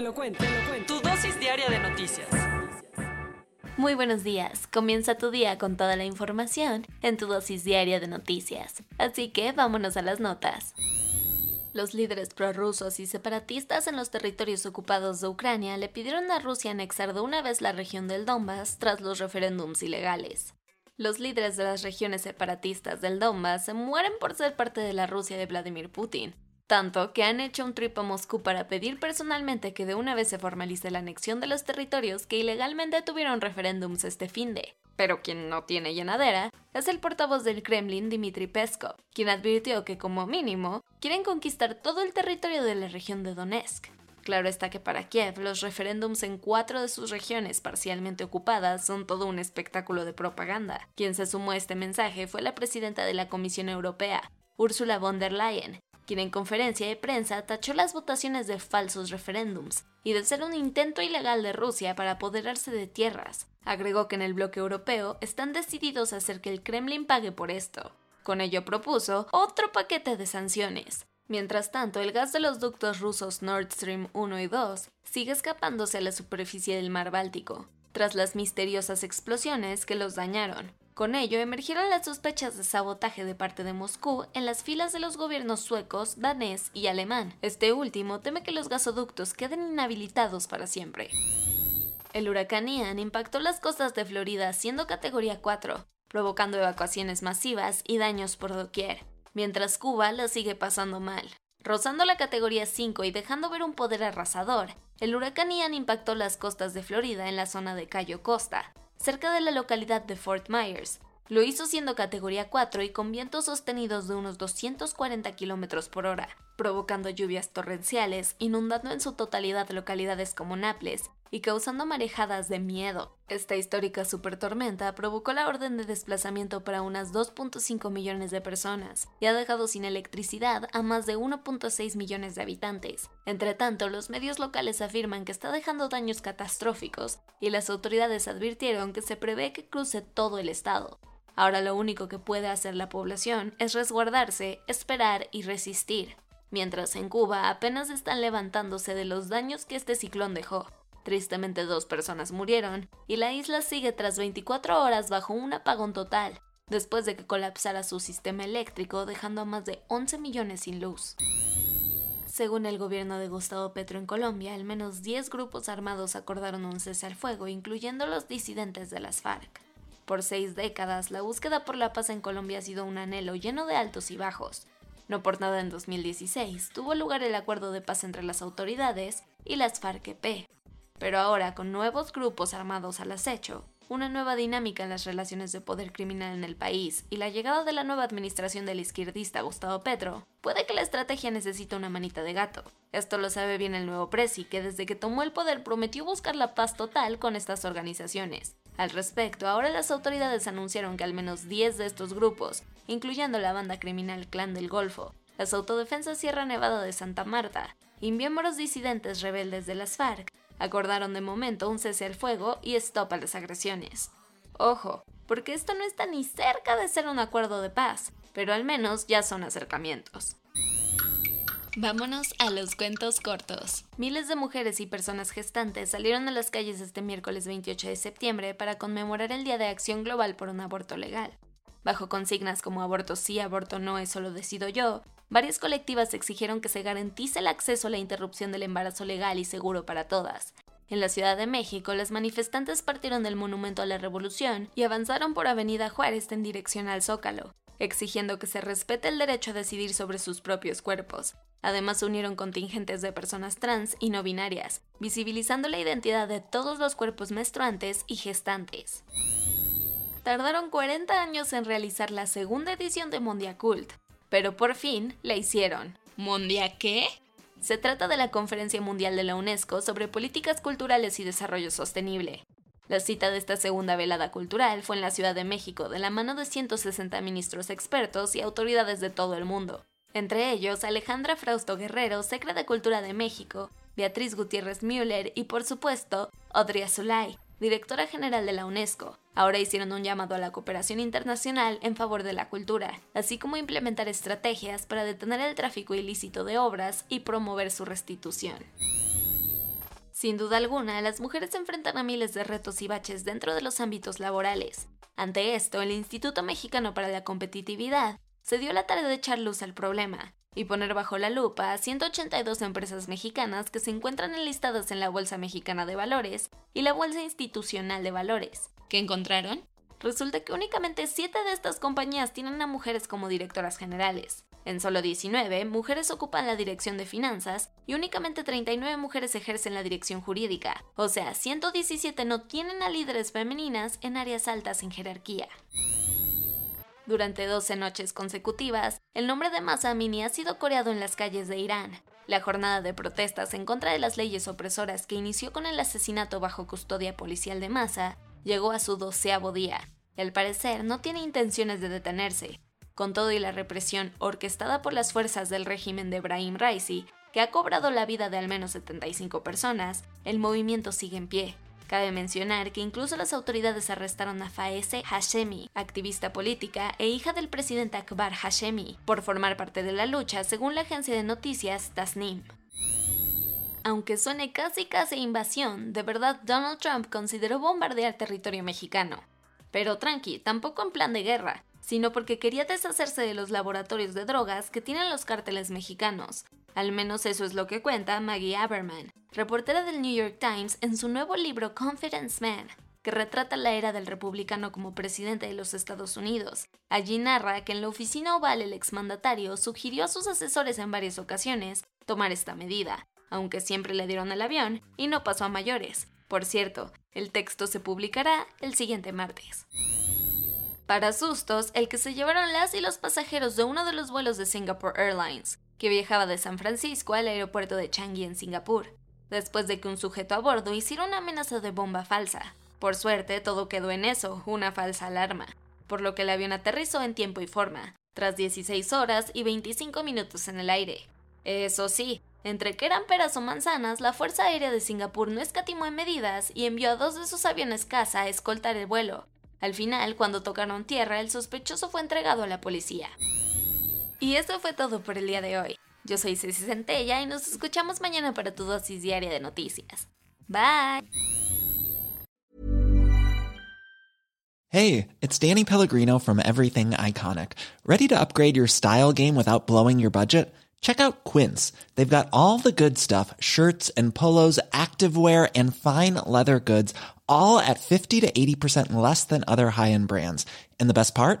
Te lo cuento, te lo cuento. Tu dosis diaria de noticias. Muy buenos días. Comienza tu día con toda la información en tu dosis diaria de noticias. Así que vámonos a las notas. Los líderes prorrusos y separatistas en los territorios ocupados de Ucrania le pidieron a Rusia anexar de una vez la región del Donbass tras los referéndums ilegales. Los líderes de las regiones separatistas del Donbass se mueren por ser parte de la Rusia de Vladimir Putin, tanto que han hecho un trip a Moscú para pedir personalmente que de una vez se formalice la anexión de los territorios que ilegalmente tuvieron referéndums este fin de. Pero quien no tiene llenadera es el portavoz del Kremlin, Dmitry Peskov, quien advirtió que como mínimo quieren conquistar todo el territorio de la región de Donetsk. Claro está que para Kiev los referéndums en cuatro de sus regiones parcialmente ocupadas son todo un espectáculo de propaganda. Quien se sumó a este mensaje fue la presidenta de la Comisión Europea, Ursula von der Leyen, quien en conferencia de prensa tachó las votaciones de falsos referéndums y de ser un intento ilegal de Rusia para apoderarse de tierras. Agregó que en el bloque europeo están decididos a hacer que el Kremlin pague por esto. Con ello propuso otro paquete de sanciones, Mientras tanto, el gas de los ductos rusos Nord Stream 1 y 2 sigue escapándose a la superficie del mar Báltico, tras las misteriosas explosiones que los dañaron. Con ello, emergieron las sospechas de sabotaje de parte de Moscú en las filas de los gobiernos suecos, danés y alemán. Este último teme que los gasoductos queden inhabilitados para siempre. El huracán Ian impactó las costas de Florida siendo categoría 4, provocando evacuaciones masivas y daños por doquier mientras Cuba la sigue pasando mal. Rozando la categoría 5 y dejando ver un poder arrasador, el huracán Ian impactó las costas de Florida en la zona de Cayo Costa, cerca de la localidad de Fort Myers. Lo hizo siendo categoría 4 y con vientos sostenidos de unos 240 km por hora, provocando lluvias torrenciales, inundando en su totalidad localidades como Naples, y causando marejadas de miedo. Esta histórica supertormenta provocó la orden de desplazamiento para unas 2.5 millones de personas y ha dejado sin electricidad a más de 1.6 millones de habitantes. Entre tanto, los medios locales afirman que está dejando daños catastróficos y las autoridades advirtieron que se prevé que cruce todo el estado. Ahora lo único que puede hacer la población es resguardarse, esperar y resistir, mientras en Cuba apenas están levantándose de los daños que este ciclón dejó. Tristemente dos personas murieron y la isla sigue tras 24 horas bajo un apagón total, después de que colapsara su sistema eléctrico dejando a más de 11 millones sin luz. Según el gobierno de Gustavo Petro en Colombia, al menos 10 grupos armados acordaron un cese al fuego, incluyendo los disidentes de las FARC. Por seis décadas, la búsqueda por la paz en Colombia ha sido un anhelo lleno de altos y bajos. No por nada en 2016 tuvo lugar el acuerdo de paz entre las autoridades y las FARC-EP, pero ahora, con nuevos grupos armados al acecho, una nueva dinámica en las relaciones de poder criminal en el país y la llegada de la nueva administración del izquierdista Gustavo Petro, puede que la estrategia necesite una manita de gato. Esto lo sabe bien el nuevo Presi, que desde que tomó el poder prometió buscar la paz total con estas organizaciones. Al respecto, ahora las autoridades anunciaron que al menos 10 de estos grupos, incluyendo la banda criminal Clan del Golfo, las autodefensas Sierra Nevada de Santa Marta y miembros disidentes rebeldes de las FARC, Acordaron de momento un cese al fuego y stop a las agresiones. Ojo, porque esto no está ni cerca de ser un acuerdo de paz, pero al menos ya son acercamientos. Vámonos a los cuentos cortos. Miles de mujeres y personas gestantes salieron a las calles este miércoles 28 de septiembre para conmemorar el Día de Acción Global por un aborto legal. Bajo consignas como aborto sí, aborto no es solo decido yo, varias colectivas exigieron que se garantice el acceso a la interrupción del embarazo legal y seguro para todas. En la Ciudad de México, las manifestantes partieron del Monumento a la Revolución y avanzaron por Avenida Juárez en dirección al Zócalo, exigiendo que se respete el derecho a decidir sobre sus propios cuerpos. Además, unieron contingentes de personas trans y no binarias, visibilizando la identidad de todos los cuerpos menstruantes y gestantes. Tardaron 40 años en realizar la segunda edición de Mondiacult, pero por fin la hicieron. ¿Mundia qué? Se trata de la Conferencia Mundial de la UNESCO sobre Políticas Culturales y Desarrollo Sostenible. La cita de esta segunda velada cultural fue en la Ciudad de México de la mano de 160 ministros expertos y autoridades de todo el mundo. Entre ellos, Alejandra Frausto Guerrero, Secre de Cultura de México, Beatriz Gutiérrez Müller y, por supuesto, Audrey Azulay, directora general de la UNESCO. Ahora hicieron un llamado a la cooperación internacional en favor de la cultura, así como implementar estrategias para detener el tráfico ilícito de obras y promover su restitución. Sin duda alguna, las mujeres se enfrentan a miles de retos y baches dentro de los ámbitos laborales. Ante esto, el Instituto Mexicano para la Competitividad se dio la tarea de echar luz al problema y poner bajo la lupa a 182 empresas mexicanas que se encuentran enlistadas en la Bolsa Mexicana de Valores y la Bolsa Institucional de Valores. ¿Qué encontraron? Resulta que únicamente 7 de estas compañías tienen a mujeres como directoras generales. En solo 19, mujeres ocupan la dirección de finanzas y únicamente 39 mujeres ejercen la dirección jurídica. O sea, 117 no tienen a líderes femeninas en áreas altas en jerarquía. Durante 12 noches consecutivas, el nombre de Masa Amini ha sido coreado en las calles de Irán. La jornada de protestas en contra de las leyes opresoras que inició con el asesinato bajo custodia policial de Masa llegó a su doceavo día. al parecer no tiene intenciones de detenerse. Con todo y la represión orquestada por las fuerzas del régimen de Ebrahim Raisi, que ha cobrado la vida de al menos 75 personas, el movimiento sigue en pie. Cabe mencionar que incluso las autoridades arrestaron a Faese Hashemi, activista política e hija del presidente Akbar Hashemi, por formar parte de la lucha, según la agencia de noticias Tasnim. Aunque suene casi casi invasión, de verdad Donald Trump consideró bombardear territorio mexicano. Pero tranqui, tampoco en plan de guerra, sino porque quería deshacerse de los laboratorios de drogas que tienen los cárteles mexicanos, al menos eso es lo que cuenta Maggie Aberman, reportera del New York Times en su nuevo libro Confidence Man, que retrata la era del republicano como presidente de los Estados Unidos. Allí narra que en la oficina oval el exmandatario sugirió a sus asesores en varias ocasiones tomar esta medida, aunque siempre le dieron el avión y no pasó a mayores. Por cierto, el texto se publicará el siguiente martes. Para sustos, el que se llevaron las y los pasajeros de uno de los vuelos de Singapore Airlines, que viajaba de San Francisco al aeropuerto de Changi en Singapur, después de que un sujeto a bordo hiciera una amenaza de bomba falsa. Por suerte, todo quedó en eso, una falsa alarma, por lo que el avión aterrizó en tiempo y forma, tras 16 horas y 25 minutos en el aire. Eso sí, entre que eran peras o manzanas, la Fuerza Aérea de Singapur no escatimó en medidas y envió a dos de sus aviones caza a escoltar el vuelo. Al final, cuando tocaron tierra, el sospechoso fue entregado a la policía. Y eso fue todo por el día de hoy. Yo soy Ceci Centella y nos escuchamos mañana para tu dosis diaria de noticias. Bye. Hey, it's Danny Pellegrino from Everything Iconic. Ready to upgrade your style game without blowing your budget? Check out Quince. They've got all the good stuff shirts and polos, activewear, and fine leather goods, all at 50 to 80% less than other high end brands. And the best part?